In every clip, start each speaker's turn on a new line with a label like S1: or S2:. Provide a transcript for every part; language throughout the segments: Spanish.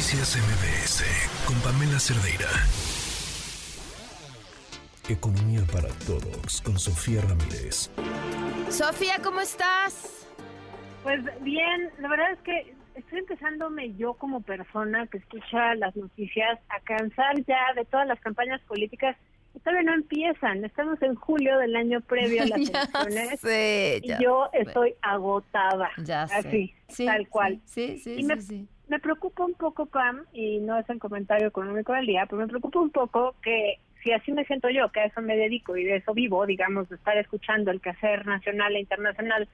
S1: Noticias MBS con Pamela Cerdeira. Economía para todos con Sofía Ramírez.
S2: Sofía, ¿cómo estás?
S3: Pues bien, la verdad es que estoy empezándome yo como persona que escucha las noticias a cansar ya de todas las campañas políticas todavía no empiezan. Estamos en julio del año previo a las elecciones y yo estoy agotada.
S2: Ya
S3: así, tal cual.
S2: Sí, sí,
S3: y me,
S2: sí,
S3: me preocupa un poco, Pam, y no es el comentario económico del día, pero me preocupa un poco que si así me siento yo, que a eso me dedico y de eso vivo, digamos, de estar escuchando el quehacer nacional e internacional,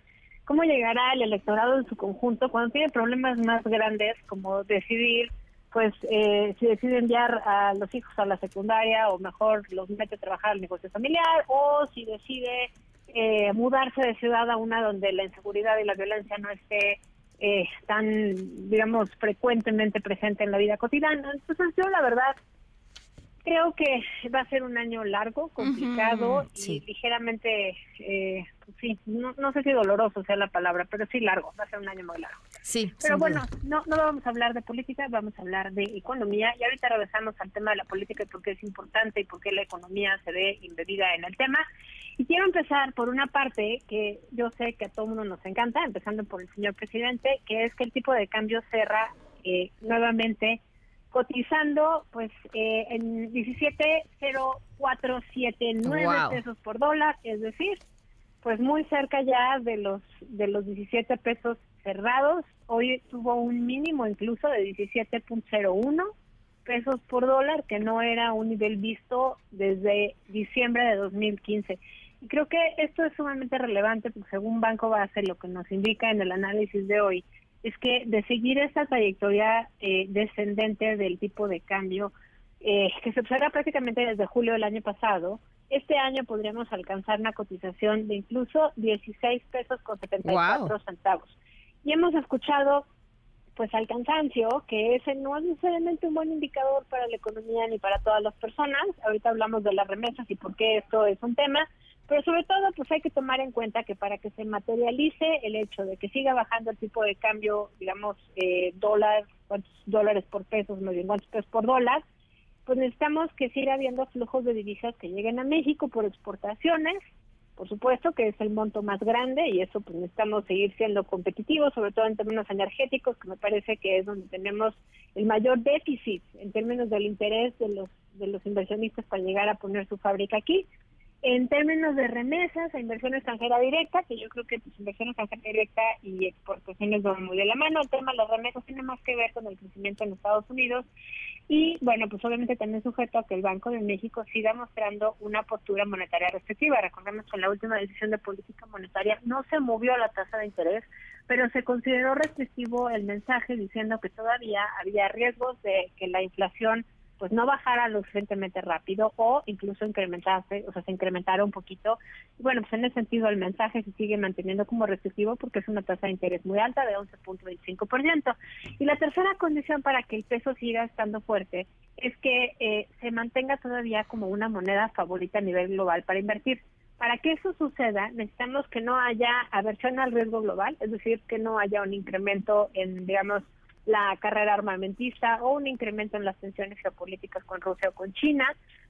S3: ¿cómo llegará el electorado en su conjunto cuando tiene problemas más grandes como decidir, pues, eh, si decide enviar a los hijos a la secundaria o mejor los mete a trabajar al negocio familiar o si decide eh, mudarse de ciudad a una donde la inseguridad y la violencia no esté eh, tan, digamos, frecuentemente presente en la vida cotidiana. Entonces yo la verdad creo que va a ser un año largo, complicado y ligeramente, eh, pues sí, no, no, sé si doloroso sea la palabra, pero sí largo, va a ser un año muy largo.
S2: Sí.
S3: Pero bueno, no, no vamos a hablar de política, vamos a hablar de economía y ahorita regresamos al tema de la política y por qué es importante y por qué la economía se ve embebida en el tema. Y quiero empezar por una parte que yo sé que a todo mundo nos encanta, empezando por el señor presidente, que es que el tipo de cambio cerra eh, nuevamente cotizando pues eh, en 17.0479 pesos por dólar, es decir, pues muy cerca ya de los de los 17 pesos cerrados. Hoy tuvo un mínimo incluso de 17.01 pesos por dólar, que no era un nivel visto desde diciembre de 2015. Y creo que esto es sumamente relevante porque según Banco Base, lo que nos indica en el análisis de hoy es que de seguir esta trayectoria eh, descendente del tipo de cambio eh, que se observa prácticamente desde julio del año pasado, este año podríamos alcanzar una cotización de incluso 16 pesos con 74 centavos. Y hemos escuchado pues al cansancio, que ese no es necesariamente un buen indicador para la economía ni para todas las personas. Ahorita hablamos de las remesas y por qué esto es un tema, pero sobre todo, pues hay que tomar en cuenta que para que se materialice el hecho de que siga bajando el tipo de cambio, digamos, eh, dólar, cuántos dólares por pesos, no bien cuántos pesos por dólar, pues necesitamos que siga habiendo flujos de divisas que lleguen a México por exportaciones, por supuesto que es el monto más grande y eso pues necesitamos seguir siendo competitivos, sobre todo en términos energéticos, que me parece que es donde tenemos el mayor déficit en términos del interés de los de los inversionistas para llegar a poner su fábrica aquí. En términos de remesas a inversión extranjera directa, que yo creo que pues, inversión extranjera directa y exportaciones van muy de la mano, el tema de las remesas tiene más que ver con el crecimiento en Estados Unidos y, bueno, pues obviamente también sujeto a que el Banco de México siga mostrando una postura monetaria restrictiva. Recordemos que en la última decisión de política monetaria no se movió la tasa de interés, pero se consideró restrictivo el mensaje diciendo que todavía había riesgos de que la inflación pues no bajara lo suficientemente rápido o incluso incrementarse, o sea, se incrementara un poquito. bueno, pues en ese sentido el mensaje se sigue manteniendo como restrictivo porque es una tasa de interés muy alta de 11.25%. Y la tercera condición para que el peso siga estando fuerte es que eh, se mantenga todavía como una moneda favorita a nivel global para invertir. Para que eso suceda, necesitamos que no haya aversión al riesgo global, es decir, que no haya un incremento en, digamos, la carrera armamentista o un incremento en las tensiones geopolíticas con Rusia o con China,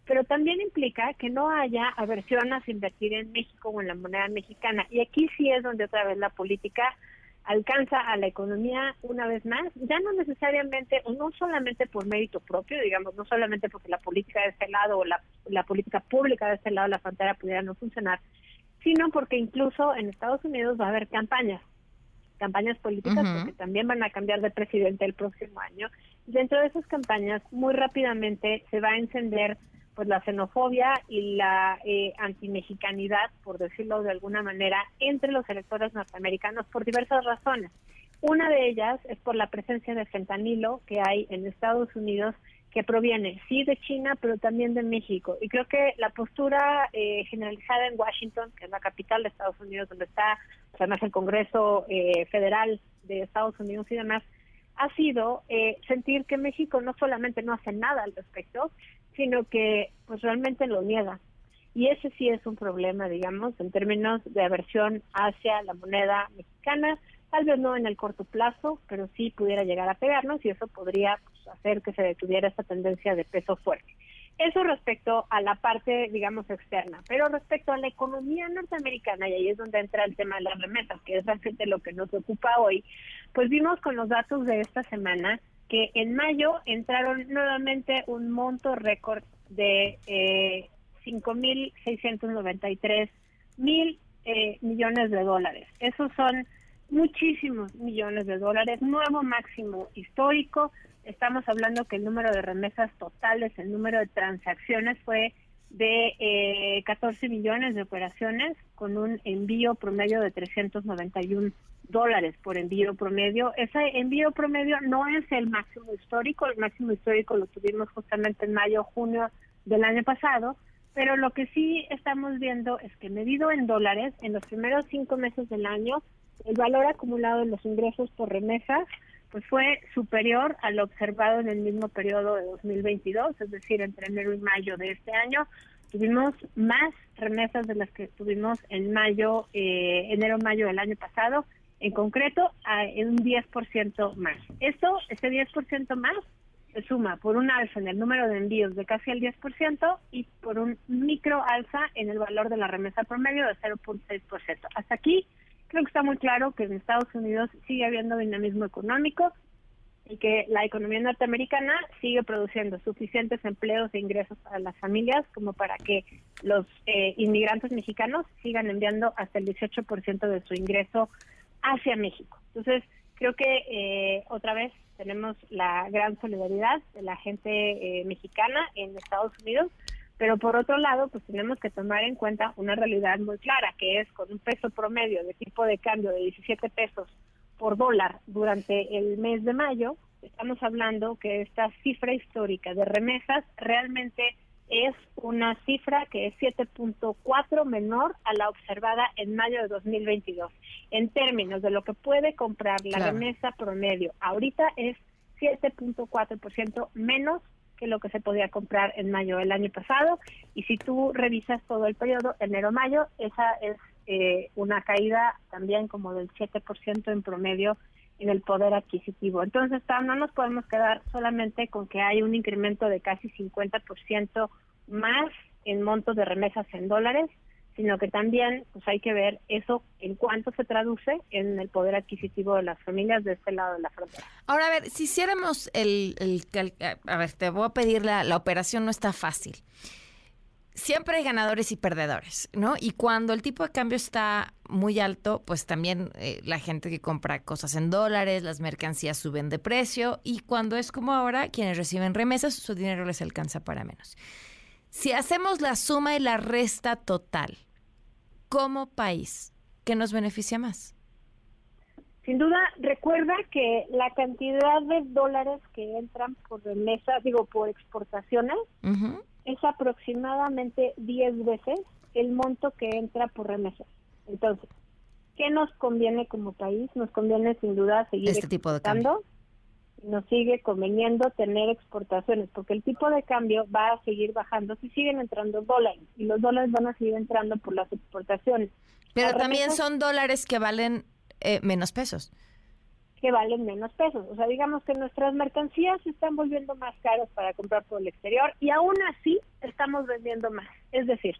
S3: pero también implica que no haya aversión a invertir en México o en la moneda mexicana. Y aquí sí es donde otra vez la política alcanza a la economía una vez más, ya no necesariamente, o no solamente por mérito propio, digamos, no solamente porque la política de este lado o la, la política pública de este lado de la frontera pudiera no funcionar, sino porque incluso en Estados Unidos va a haber campañas campañas políticas, porque también van a cambiar de presidente el próximo año. Dentro de esas campañas, muy rápidamente se va a encender pues la xenofobia y la eh, antimexicanidad, por decirlo de alguna manera, entre los electores norteamericanos por diversas razones. Una de ellas es por la presencia de fentanilo que hay en Estados Unidos que proviene sí de China, pero también de México. Y creo que la postura eh, generalizada en Washington, que es la capital de Estados Unidos, donde está además el Congreso eh, Federal de Estados Unidos y demás, ha sido eh, sentir que México no solamente no hace nada al respecto, sino que pues realmente lo niega. Y ese sí es un problema, digamos, en términos de aversión hacia la moneda mexicana, tal vez no en el corto plazo, pero sí pudiera llegar a pegarnos y eso podría hacer que se detuviera esta tendencia de peso fuerte. Eso respecto a la parte, digamos, externa. Pero respecto a la economía norteamericana, y ahí es donde entra el tema de las remesas, que es realmente lo que nos ocupa hoy, pues vimos con los datos de esta semana que en mayo entraron nuevamente un monto récord de eh, 5.693 mil eh, millones de dólares. Esos son muchísimos millones de dólares, nuevo máximo histórico. Estamos hablando que el número de remesas totales, el número de transacciones fue de eh, 14 millones de operaciones con un envío promedio de 391 dólares por envío promedio. Ese envío promedio no es el máximo histórico, el máximo histórico lo tuvimos justamente en mayo, junio del año pasado, pero lo que sí estamos viendo es que medido en dólares, en los primeros cinco meses del año, el valor acumulado de los ingresos por remesas pues fue superior a lo observado en el mismo periodo de 2022, es decir, entre enero y mayo de este año. Tuvimos más remesas de las que tuvimos en mayo, eh, enero-mayo del año pasado, en concreto a un 10% más. Esto, ese 10% más, se suma por un alza en el número de envíos de casi el 10% y por un micro alza en el valor de la remesa promedio de 0.6%. Hasta aquí creo que está muy claro que en Estados Unidos sigue habiendo dinamismo económico y que la economía norteamericana sigue produciendo suficientes empleos e ingresos para las familias como para que los eh, inmigrantes mexicanos sigan enviando hasta el 18% de su ingreso hacia México. Entonces, creo que eh, otra vez tenemos la gran solidaridad de la gente eh, mexicana en Estados Unidos pero por otro lado, pues tenemos que tomar en cuenta una realidad muy clara, que es con un peso promedio de tipo de cambio de 17 pesos por dólar durante el mes de mayo, estamos hablando que esta cifra histórica de remesas realmente es una cifra que es 7.4 menor a la observada en mayo de 2022. En términos de lo que puede comprar la remesa promedio, ahorita es 7.4% menos que lo que se podía comprar en mayo del año pasado. Y si tú revisas todo el periodo, enero-mayo, esa es eh, una caída también como del 7% en promedio en el poder adquisitivo. Entonces, no nos podemos quedar solamente con que hay un incremento de casi 50% más en montos de remesas en dólares, sino que también pues hay que ver eso en cuánto se traduce en el poder adquisitivo de las familias de este lado de la frontera.
S2: Ahora, a ver, si hiciéramos el, el, a ver, te voy a pedir la, la operación no está fácil. Siempre hay ganadores y perdedores, ¿no? Y cuando el tipo de cambio está muy alto, pues también eh, la gente que compra cosas en dólares, las mercancías suben de precio y cuando es como ahora, quienes reciben remesas, su dinero les alcanza para menos. Si hacemos la suma y la resta total, como país, ¿qué nos beneficia más?
S3: Sin duda, recuerda que la cantidad de dólares que entran por remesas, digo, por exportaciones, es aproximadamente 10 veces el monto que entra por remesas. Entonces, ¿qué nos conviene como país? Nos conviene sin duda seguir
S2: este tipo de
S3: nos sigue conveniendo tener exportaciones, porque el tipo de cambio va a seguir bajando si siguen entrando dólares y los dólares van a seguir entrando por las exportaciones.
S2: Pero también son dólares que valen eh, menos pesos.
S3: Que valen menos pesos. O sea, digamos que nuestras mercancías se están volviendo más caras para comprar por el exterior y aún así estamos vendiendo más. Es decir,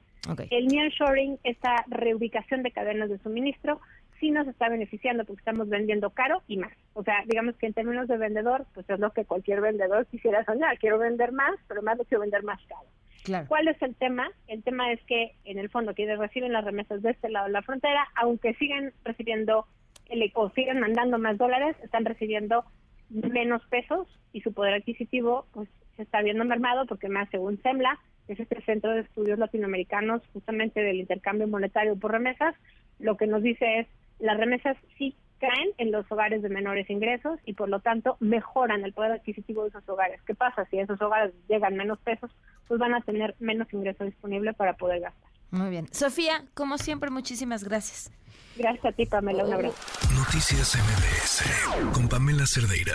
S3: el nearshoring, esta reubicación de cadenas de suministro, sí nos está beneficiando porque estamos vendiendo caro y más. O sea, digamos que en términos de vendedor, pues es lo que cualquier vendedor quisiera soñar. Quiero vender más, pero más lo quiero vender más caro. Claro. ¿Cuál es el tema? El tema es que en el fondo quienes reciben las remesas de este lado de la frontera, aunque sigan recibiendo el, o sigan mandando más dólares, están recibiendo menos pesos y su poder adquisitivo pues se está viendo mermado porque más según SEMLA, que es este centro de estudios latinoamericanos justamente del intercambio monetario por remesas, lo que nos dice es las remesas sí caen en los hogares de menores ingresos y por lo tanto mejoran el poder adquisitivo de esos hogares. ¿Qué pasa? Si a esos hogares llegan menos pesos, pues van a tener menos ingreso disponible para poder gastar.
S2: Muy bien. Sofía, como siempre, muchísimas gracias.
S3: Gracias a ti, Pamela. Un abrazo.
S1: Noticias MBS con Pamela Cerdeira.